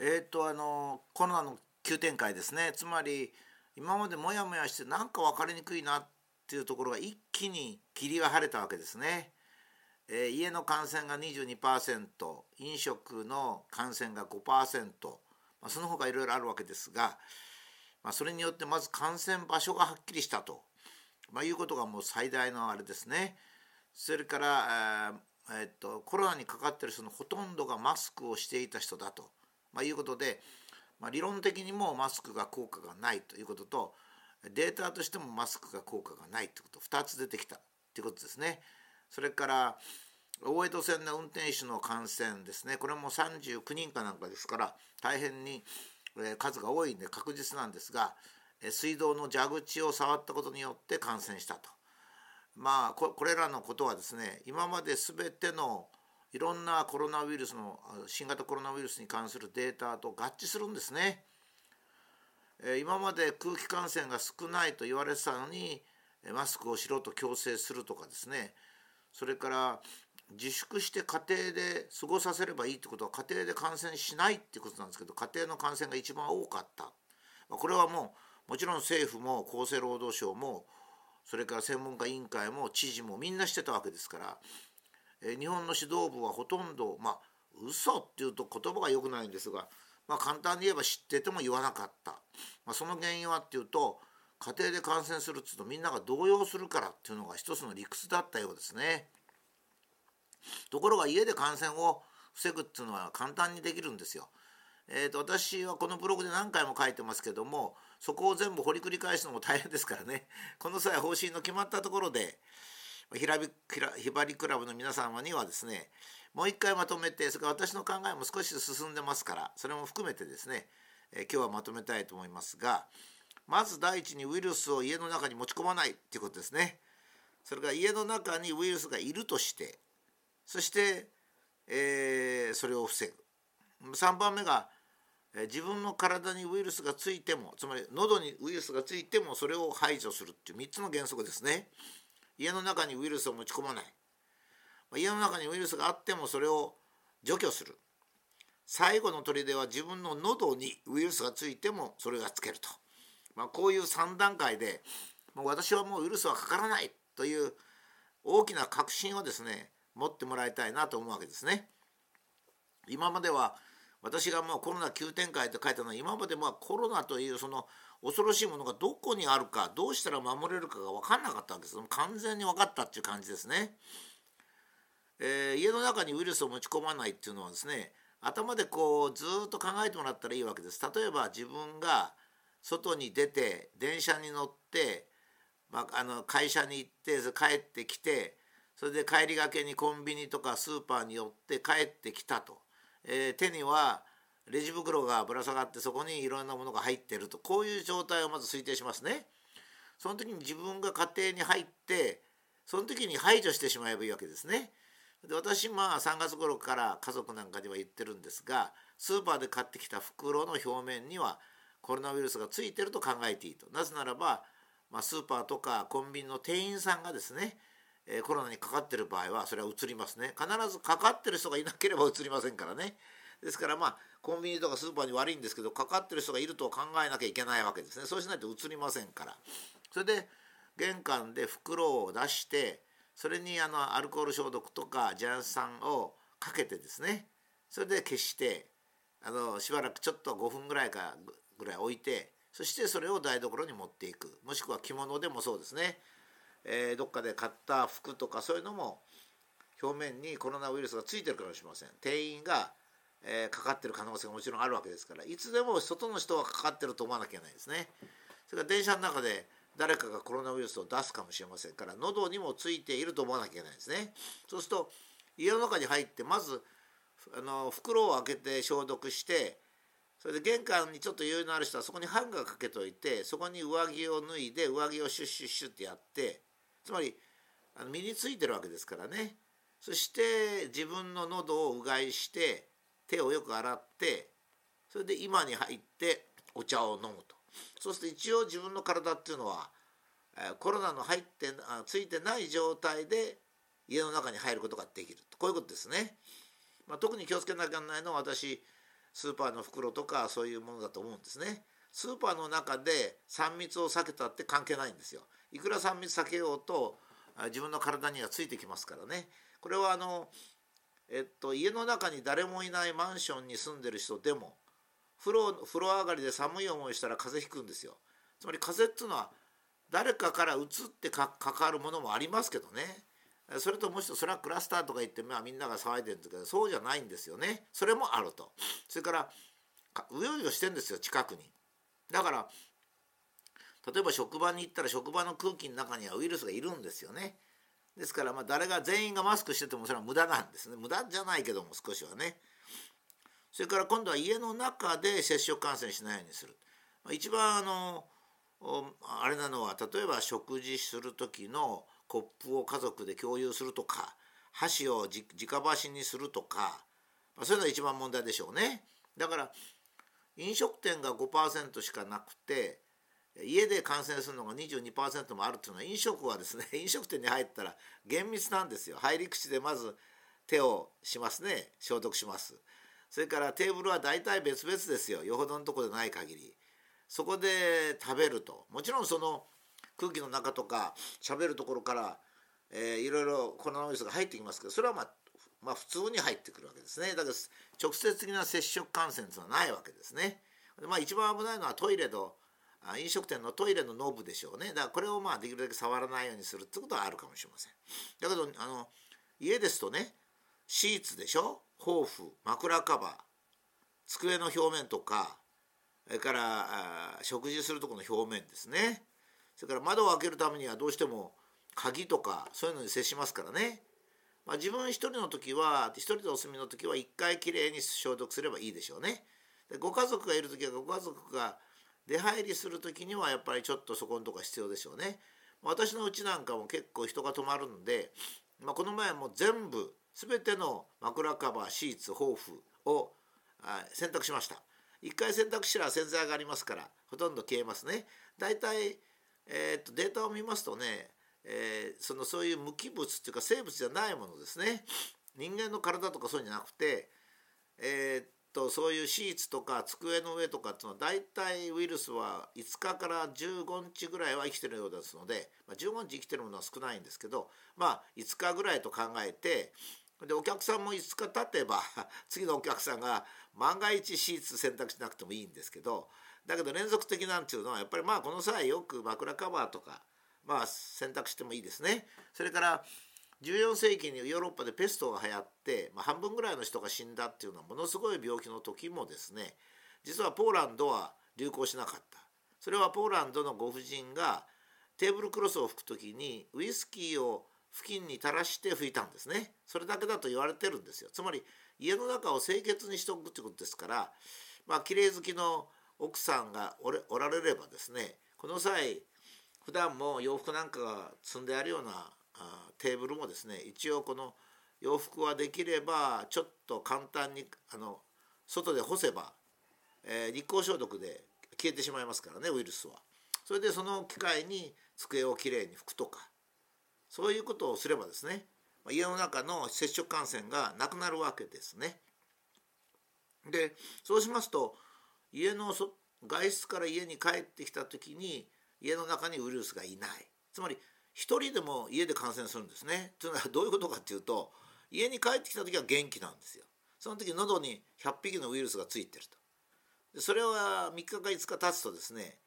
えっ、とあのコロナの急展開ですねつまり今までモヤモヤしてなんか分かりにくいなっていうところが一気に霧が晴れたわけですね。えー、家の感染が22%飲食の感染が5%、まあ、その他いろいろあるわけですが、まあ、それによってまず感染場所がはっきりしたと、まあ、いうことがもう最大のあれですね。それから、えー、っとコロナにかかってる人のほとんどがマスクをしていた人だと。まあ、いうことで、まあ、理論的にもマスクが効果がないということとデータとしてもマスクが効果がないということ2つ出てきたということですね。それから大江戸線の運転手の感染ですねこれも39人かなんかですから大変に数が多いんで確実なんですが水道の蛇口を触ったことによって感染したと。まあこれらのことはですね今まで全てのいろんなコロナウイルスの新型コロナウイルスに関するデータと合致するんですね。今まで空気感染が少ないと言われてたのにマスクをしろと強制するとかですねそれから自粛して家庭で過ごさせればいいってことは家庭で感染しないってことなんですけど家庭の感染が一番多かったこれはもうもちろん政府も厚生労働省もそれから専門家委員会も知事もみんなしてたわけですからえ日本の指導部はほとんどまあ嘘っていうと言葉が良くないんですが、まあ、簡単に言えば知ってても言わなかった、まあ、その原因はっていうと家庭で感染するっていうとみんなが動揺するからっていうのが一つの理屈だったようですね。ところが家で感染を防ぐっていうのは簡単にできるんですよ。えーと、私はこのブログで何回も書いてますけどもそこを全部掘り繰り返すのも大変ですからねこの際方針の決まったところでひらびひばりクラブの皆様にはですねもう一回まとめてそれから私の考えも少し進んでますからそれも含めてですね、え今日はまとめたいと思いますがまず第一にウイルスを家の中に持ち込まないっていうことですね。それから家の中にウイルスがいるとしてそして、えー、それを防ぐ。3番目が自分の体にウイルスがついてもつまり喉にウイルスがついてもそれを排除するっていう3つの原則ですね。家の中にウイルスを持ち込まない。家の中にウイルスがあってもそれを除去する。最後の砦は自分の喉にウイルスがついてもそれがつけると、まあ、こういう3段階でもう私はもうウイルスはかからないという大きな確信をですね持ってもらいたいなと思うわけですね。今までは私がもうコロナ急展開って書いたのは今までまコロナというその恐ろしいものがどこにあるかどうしたら守れるかが分かんなかったわけです完全に分かったっていう感じですね。えー、家の中にウイルスを持ち込まないっていうのはですね頭でこうずっと考えてもらったらいいわけです。例えば自分が外に出て電車に乗って、まあ、あの会社に行って帰ってきてそれで帰りがけにコンビニとかスーパーに寄って帰ってきたと、えー、手にはレジ袋がぶら下がってそこにいろんなものが入ってるとこういう状態をまず推定しますね。その時に自分が家庭に入ってその時に排除してしまえばいいわけですね。で私まあ3月頃から家族なんかには言ってるんですがスーパーで買ってきた袋の表面にはコロナウイルスがついてると考えていいとなぜならば、まあ、スーパーとかコンビニの店員さんがですね、コロナにかかってる場合はそれはうつりますね必ずかかってる人がいなければうつりませんからねですからまあコンビニとかスーパーに悪いんですけどかかってる人がいると考えなきゃいけないわけですね。そうしないと移りませんから。それで玄関で袋を出してそれにあのアルコール消毒とかジャン酸をかけてですね。それで消してあのしばらくちょっと5分ぐらいかぐらい置いてそしてそれを台所に持っていく。もしくは着物でもそうですね、えー、どっかで買った服とかそういうのも表面にコロナウイルスがついてるかもしれません。店員がえー、かかってる可能性がもちろんあるわけですからいつでも外の人はかかってると思わなきゃいけないですね。それから電車の中で誰かがコロナウイルスを出すかもしれませんから喉にもついていると思わなきゃいけないですね。そうすると家の中に入ってまずあの袋を開けて消毒してそれで玄関にちょっと余裕のある人はそこにハンガーかけといてそこに上着を脱いで上着をシュッシュッシュッってやってつまりあの身についてるわけですからねそして自分の喉をうがいして手をよく洗ってそれで今に入ってお茶を飲むとそうすると一応自分の体っていうのはコロナの入ってついてない状態で家の中に入ることができるこういうことですね。まあ、特に気をつけなきゃならないのは私スーパーの袋とかそういうものだと思うんですね。スーパーの中で3密を避けたって関係ないんですよ。いくら3密避けようと自分の体にはついてきますからね。これはあの、えっと、家の中に誰もいないマンションに住んでる人でも風呂風呂上がりで寒い思いしたら風邪ひくんですよ。つまり風邪っていうのは誰かからうつってか関わるものもありますけどね。それともう一つそれはクラスターとか言って、まあ、みんなが騒いでるんですけどそうじゃないんですよね。それもあると。それからうようよしてんですよ近くに。だから例えば職場に行ったら職場の空気の中にはウイルスがいるんですよね。ですからまあ誰が全員がマスクしててもそれは無駄なんですね。無駄じゃないけども少しはね。それから今度は家の中で接触感染しないようにする。一番あのあれなのは例えば食事する時のコップを家族で共有するとか箸を直箸にするとか、まあ、そういうのが一番問題でしょうね。だから飲食店が5%しかなくて家で感染するのが22%もあるっていうのは飲食はですね 飲食店に入ったら厳密なんですよ。入り口でまず手をしますね。消毒します。それからテーブルは大体別々ですよ。よほどのとこでない限り。そこで食べると。もちろんその空気の中とか喋るところから、えー、いろいろコロナウイルスが入ってきますけどそれはまあまあ普通に入ってくるわけですね。だから直接的な接触感染というのはないわけですね。でまあ一番危ないのはトイレと飲食店のトイレのノブでしょうね。だからこれをまあできるだけ触らないようにするってことはあるかもしれません。だけどあの家ですとねシーツでしょ？毛布枕カバー机の表面とかそれから食事するとこの表面ですね。それから窓を開けるためにはどうしても鍵とかそういうのに接しますからね、まあ、自分一人の時は一人でお住みの時は一回きれいに消毒すればいいでしょうね。でご家族がいる時はご家族が出入りする時にはやっぱりちょっとそこのとこ必要でしょうね。私のうちなんかも結構人が泊まるんで、まあ、この前も全部全ての枕カバーシーツ毛布を洗濯しました。1回洗濯したら洗剤がありますからほとんど消えますね。大体、えー、っとデータを見ますとね、えー、そのそういう無機物っていうか生物じゃないものですね。人間の体とかそうじゃなくて、えー、っとそういうシーツとか机の上とかっていうのは大体ウイルスは5日から15日ぐらいは生きてるようですので、まあ、15日生きてるものは少ないんですけどまあ5日ぐらいと考えてでお客さんも5日経てば 次のお客さんが万が一シーツ選択しなくてもいいんですけどだけど連続的なんていうのはやっぱりまあこの際よく枕カバーとかまあ選択してもいいですね。それから14世紀にヨーロッパでペストが流行って、まあ、半分ぐらいの人が死んだっていうのはものすごい病気の時もですね実はポーランドは流行しなかった。それはポーランドのご婦人がテーブルクロスを拭く時にウイスキーを付近に垂らして拭いたんですね。それだけだと言われてるんですよ。つまり家の中を清潔にしておくってことですからまあ綺麗好きの奥さんがおられればですねこの際普段も洋服なんかが積んであるようなテーブルもですね一応この洋服はできればちょっと簡単にあの外で干せば、えー、日光消毒で消えてしまいますからねウイルスは。それでその機会に机をきれいに拭くとかそういうことをすればですね家の中の接触感染がなくなるわけですね。でそうしますと家の外出から家に帰ってきた時に家の中にウイルスがいないつまり一人でも家で感染するんですね。というのはどういうことかっていうと家に帰ってきた時は元気なんですよ。その時喉に100匹のウイルスがついてると。でそれは3日か5日経つとですね、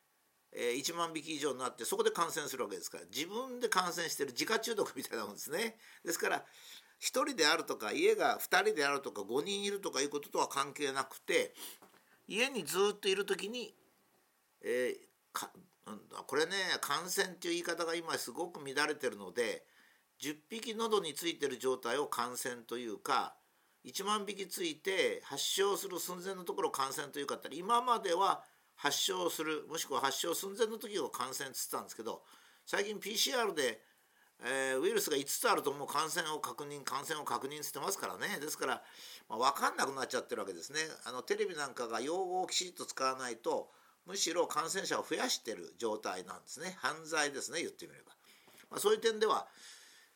1万匹以上になってそこで感染するわけですから自分で感染してる自家中毒みたいなもんですね。ですから1人であるとか家が2人であるとか5人いるとかいうこととは関係なくて家にずっといる時に、えー、これね感染っていう言い方が今すごく乱れてるので10匹喉についてる状態を感染というか1万匹ついて発症する寸前のところ感染というかったら今までは発症するもしくは発症寸前の時を感染っつったんですけど最近 PCR で、えー、ウイルスが5つあるともう感染を確認感染を確認してますからね。ですから、まあ、分かんなくなっちゃってるわけですね。あのテレビなんかが用語をきちっと使わないとむしろ感染者を増やしてる状態なんですね。犯罪ですね言ってみれば、まあ、そういう点では、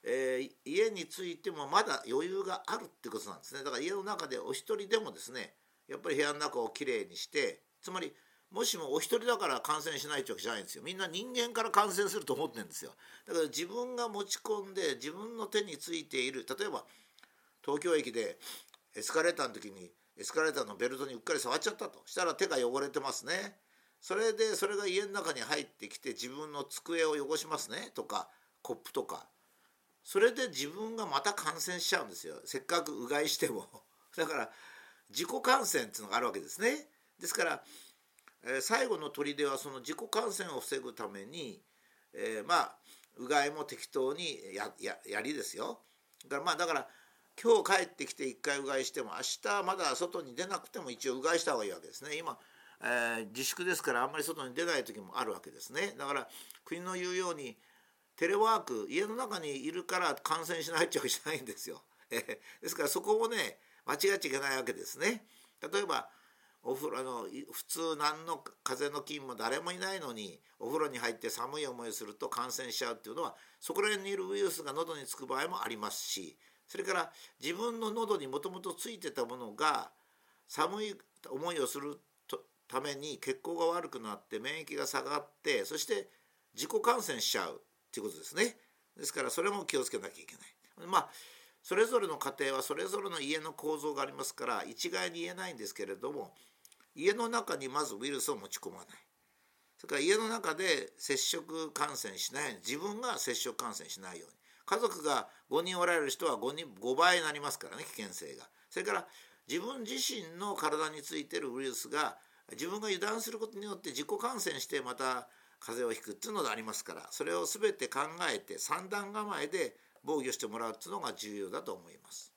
えー、家についてもまだ余裕があるってことなんですね。だから家の中でお一人でもですねやっぱり部屋の中をきれいにしてつまりもしもお一人だから感染しないってわけじゃないんですよ。みんな人間から感染すると思ってるんですよ。だから自分が持ち込んで自分の手についている。例えば東京駅でエスカレーターの時にエスカレーターのベルトにうっかり触っちゃったと。したら手が汚れてますね。それでそれが家の中に入ってきて自分の机を汚しますねとかコップとかそれで自分がまた感染しちゃうんですよせっかくうがいしても だから自己感染っていうのがあるわけですねですからえー、最後の砦はその自己感染を防ぐために、えー、まあうがいも適当にやややりですよ。だからまあだから今日帰ってきて1回うがいしても明日まだ外に出なくても一応うがいした方がいいわけですね。今、えー、自粛ですからあんまり外に出ない時もあるわけですね。だから国の言うようにテレワーク家の中にいるから感染しないってわけじゃないんですよ。えー、ですからそこもね間違っちゃいけないわけですね。例えばお風呂の普通何の風邪の菌も誰もいないのにお風呂に入って寒い思いをすると感染しちゃうっていうのはそこら辺にいるウイルスが喉につく場合もありますしそれから自分の喉にもともとついてたものが寒い思いをするために血行が悪くなって免疫が下がってそして自己感染しちゃうっていうことですね。ですからそれも気をつけなきゃいけない。まあそれぞれの家庭はそれぞれの家の構造がありますから一概に言えないんですけれども家の中にまずウイルスを持ち込まないそれから家の中で接触感染しないように自分が接触感染しないように家族が5人おられる人は 5, 人5倍になりますからね危険性がそれから自分自身の体についてるウイルスが自分が油断することによって自己感染してまた風邪をひくっていうのがありますからそれを全て考えて三段構えで防御してもらうっていうのが重要だと思います。